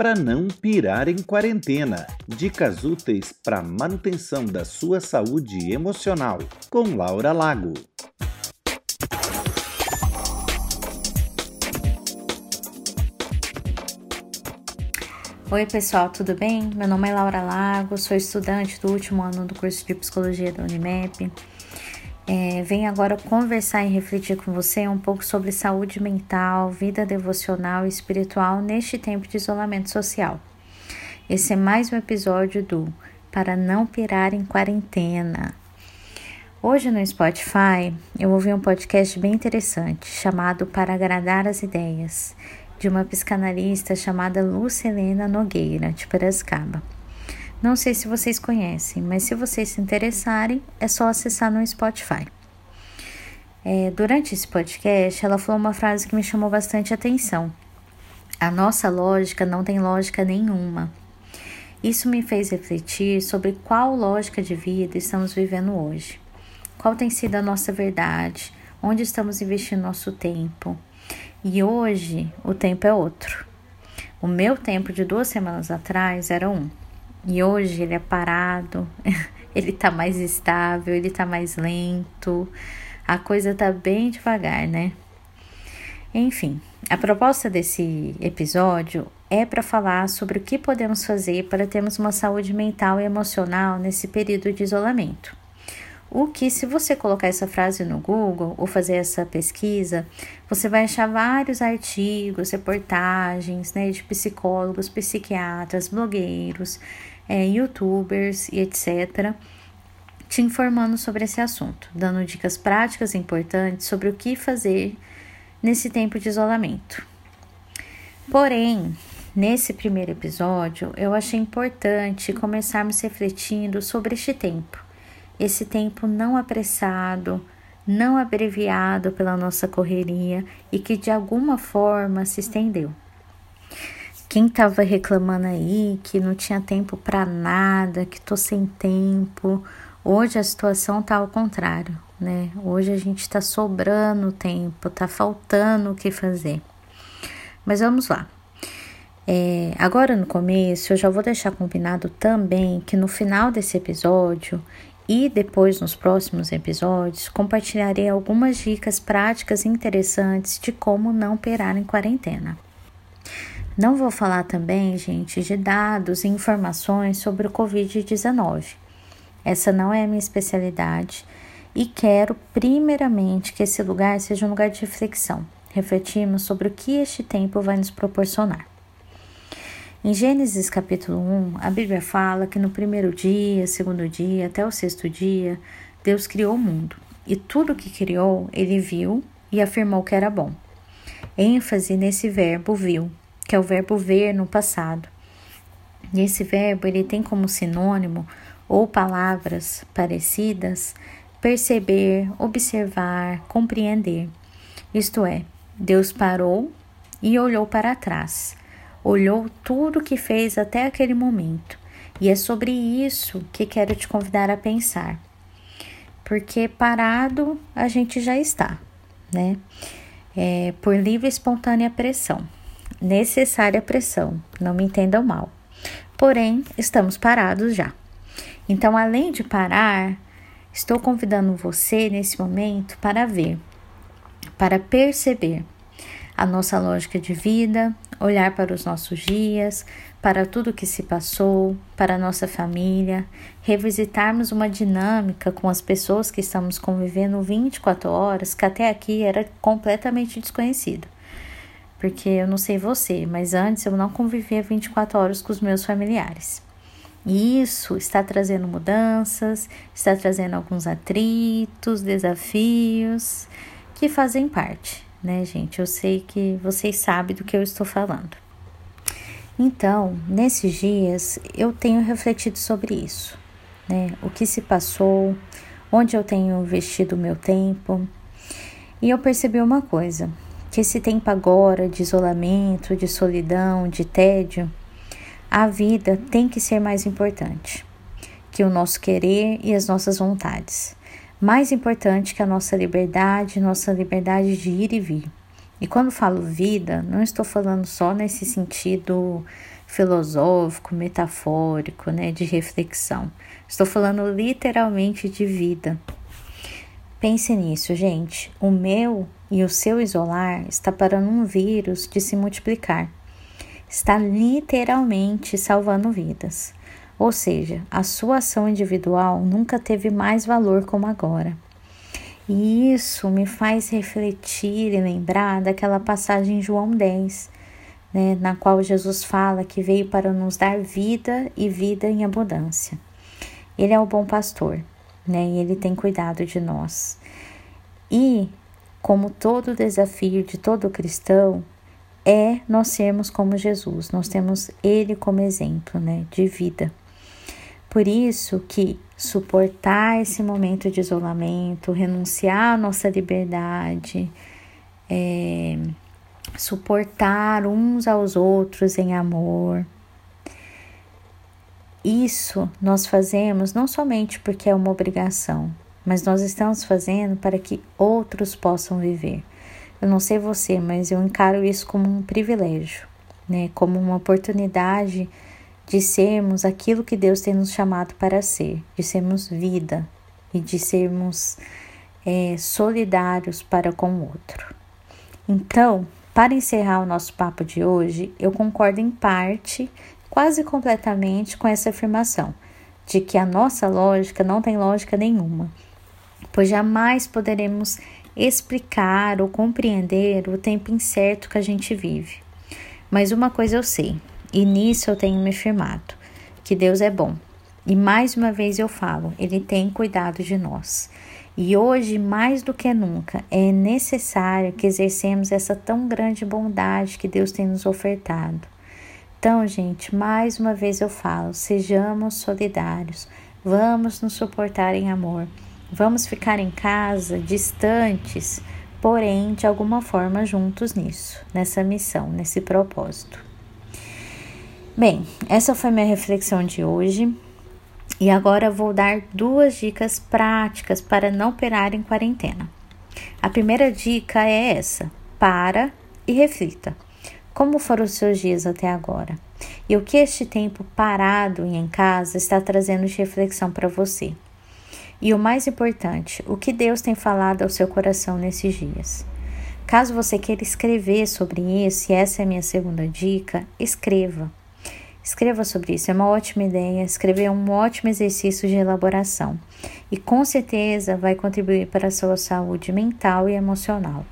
para não pirar em quarentena. Dicas úteis para manutenção da sua saúde emocional. Com Laura Lago. Oi, pessoal, tudo bem? Meu nome é Laura Lago, sou estudante do último ano do curso de Psicologia da Unimep. É, venho agora conversar e refletir com você um pouco sobre saúde mental, vida devocional e espiritual neste tempo de isolamento social. Esse é mais um episódio do Para Não Pirar em Quarentena. Hoje no Spotify eu ouvi um podcast bem interessante chamado Para Agradar as Ideias de uma psicanalista chamada Lucelena Nogueira, de Piracicaba. Não sei se vocês conhecem, mas se vocês se interessarem, é só acessar no Spotify. É, durante esse podcast, ela falou uma frase que me chamou bastante atenção. A nossa lógica não tem lógica nenhuma. Isso me fez refletir sobre qual lógica de vida estamos vivendo hoje. Qual tem sido a nossa verdade? Onde estamos investindo nosso tempo? E hoje o tempo é outro. O meu tempo de duas semanas atrás era um. E hoje ele é parado, ele tá mais estável, ele tá mais lento. A coisa tá bem devagar, né? Enfim, a proposta desse episódio é para falar sobre o que podemos fazer para termos uma saúde mental e emocional nesse período de isolamento. O que, se você colocar essa frase no Google ou fazer essa pesquisa, você vai achar vários artigos, reportagens né, de psicólogos, psiquiatras, blogueiros, é, youtubers e etc., te informando sobre esse assunto, dando dicas práticas importantes sobre o que fazer nesse tempo de isolamento. Porém, nesse primeiro episódio, eu achei importante começarmos refletindo sobre este tempo esse tempo não apressado, não abreviado pela nossa correria e que de alguma forma se estendeu. Quem estava reclamando aí que não tinha tempo para nada, que tô sem tempo, hoje a situação tá ao contrário, né? Hoje a gente está sobrando tempo, tá faltando o que fazer. Mas vamos lá. É, agora no começo, eu já vou deixar combinado também que no final desse episódio e depois, nos próximos episódios, compartilharei algumas dicas práticas interessantes de como não perar em quarentena. Não vou falar também, gente, de dados e informações sobre o Covid-19. Essa não é a minha especialidade e quero, primeiramente, que esse lugar seja um lugar de reflexão. Refletirmos sobre o que este tempo vai nos proporcionar. Em Gênesis capítulo 1, a Bíblia fala que no primeiro dia, segundo dia, até o sexto dia, Deus criou o mundo. E tudo que criou, ele viu e afirmou que era bom. ênfase nesse verbo viu, que é o verbo ver no passado. E esse verbo ele tem como sinônimo ou palavras parecidas perceber, observar, compreender. Isto é, Deus parou e olhou para trás olhou tudo que fez até aquele momento. E é sobre isso que quero te convidar a pensar. Porque parado a gente já está, né? É, por livre e espontânea pressão. Necessária pressão, não me entendam mal. Porém, estamos parados já. Então, além de parar, estou convidando você nesse momento para ver, para perceber a nossa lógica de vida, olhar para os nossos dias, para tudo que se passou, para a nossa família, revisitarmos uma dinâmica com as pessoas que estamos convivendo 24 horas, que até aqui era completamente desconhecido. Porque eu não sei você, mas antes eu não convivia 24 horas com os meus familiares. E isso está trazendo mudanças, está trazendo alguns atritos, desafios que fazem parte né, gente? Eu sei que vocês sabem do que eu estou falando. Então, nesses dias, eu tenho refletido sobre isso, né? O que se passou, onde eu tenho investido o meu tempo. E eu percebi uma coisa: que esse tempo agora de isolamento, de solidão, de tédio, a vida tem que ser mais importante que o nosso querer e as nossas vontades mais importante que a nossa liberdade, nossa liberdade de ir e vir. E quando falo vida, não estou falando só nesse sentido filosófico, metafórico, né, de reflexão. Estou falando literalmente de vida. Pense nisso, gente. O meu e o seu isolar está parando um vírus de se multiplicar. Está literalmente salvando vidas. Ou seja, a sua ação individual nunca teve mais valor como agora. E isso me faz refletir e lembrar daquela passagem em João 10, né, na qual Jesus fala que veio para nos dar vida e vida em abundância. Ele é o bom pastor, né, e ele tem cuidado de nós. E, como todo desafio de todo cristão, é nós sermos como Jesus, nós temos ele como exemplo, né, de vida. Por isso que suportar esse momento de isolamento, renunciar à nossa liberdade, é, suportar uns aos outros em amor. Isso nós fazemos não somente porque é uma obrigação, mas nós estamos fazendo para que outros possam viver. Eu não sei você, mas eu encaro isso como um privilégio, né? Como uma oportunidade de sermos aquilo que Deus tem nos chamado para ser, de sermos vida e de sermos é, solidários para com o outro. Então, para encerrar o nosso papo de hoje, eu concordo em parte, quase completamente, com essa afirmação de que a nossa lógica não tem lógica nenhuma, pois jamais poderemos explicar ou compreender o tempo incerto que a gente vive. Mas uma coisa eu sei: e nisso eu tenho me firmado, que Deus é bom. E mais uma vez eu falo, Ele tem cuidado de nós. E hoje, mais do que nunca, é necessário que exercemos essa tão grande bondade que Deus tem nos ofertado. Então, gente, mais uma vez eu falo: sejamos solidários, vamos nos suportar em amor, vamos ficar em casa, distantes, porém, de alguma forma, juntos nisso, nessa missão, nesse propósito. Bem, essa foi minha reflexão de hoje. E agora vou dar duas dicas práticas para não perar em quarentena. A primeira dica é essa: para e reflita. Como foram os seus dias até agora? E o que este tempo parado e em casa está trazendo de reflexão para você? E o mais importante, o que Deus tem falado ao seu coração nesses dias? Caso você queira escrever sobre isso, e essa é a minha segunda dica, escreva. Escreva sobre isso, é uma ótima ideia. Escrever é um ótimo exercício de elaboração e com certeza vai contribuir para a sua saúde mental e emocional.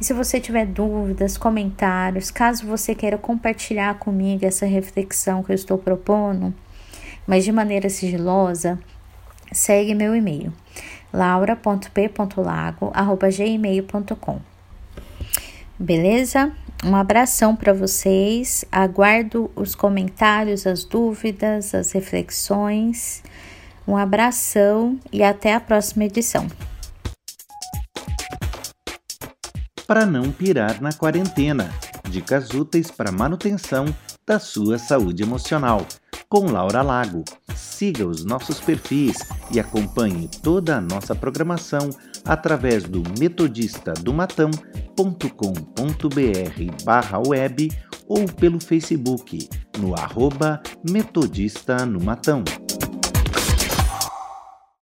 E se você tiver dúvidas, comentários, caso você queira compartilhar comigo essa reflexão que eu estou propondo, mas de maneira sigilosa, segue meu e-mail laura.p.lago@gmail.com. Beleza? Um abração para vocês. Aguardo os comentários, as dúvidas, as reflexões. Um abração e até a próxima edição. Para não pirar na quarentena, dicas úteis para manutenção da sua saúde emocional. Com Laura Lago. Siga os nossos perfis e acompanhe toda a nossa programação através do metodistadomatão.com.br barra web ou pelo Facebook no arroba Metodista no Matão.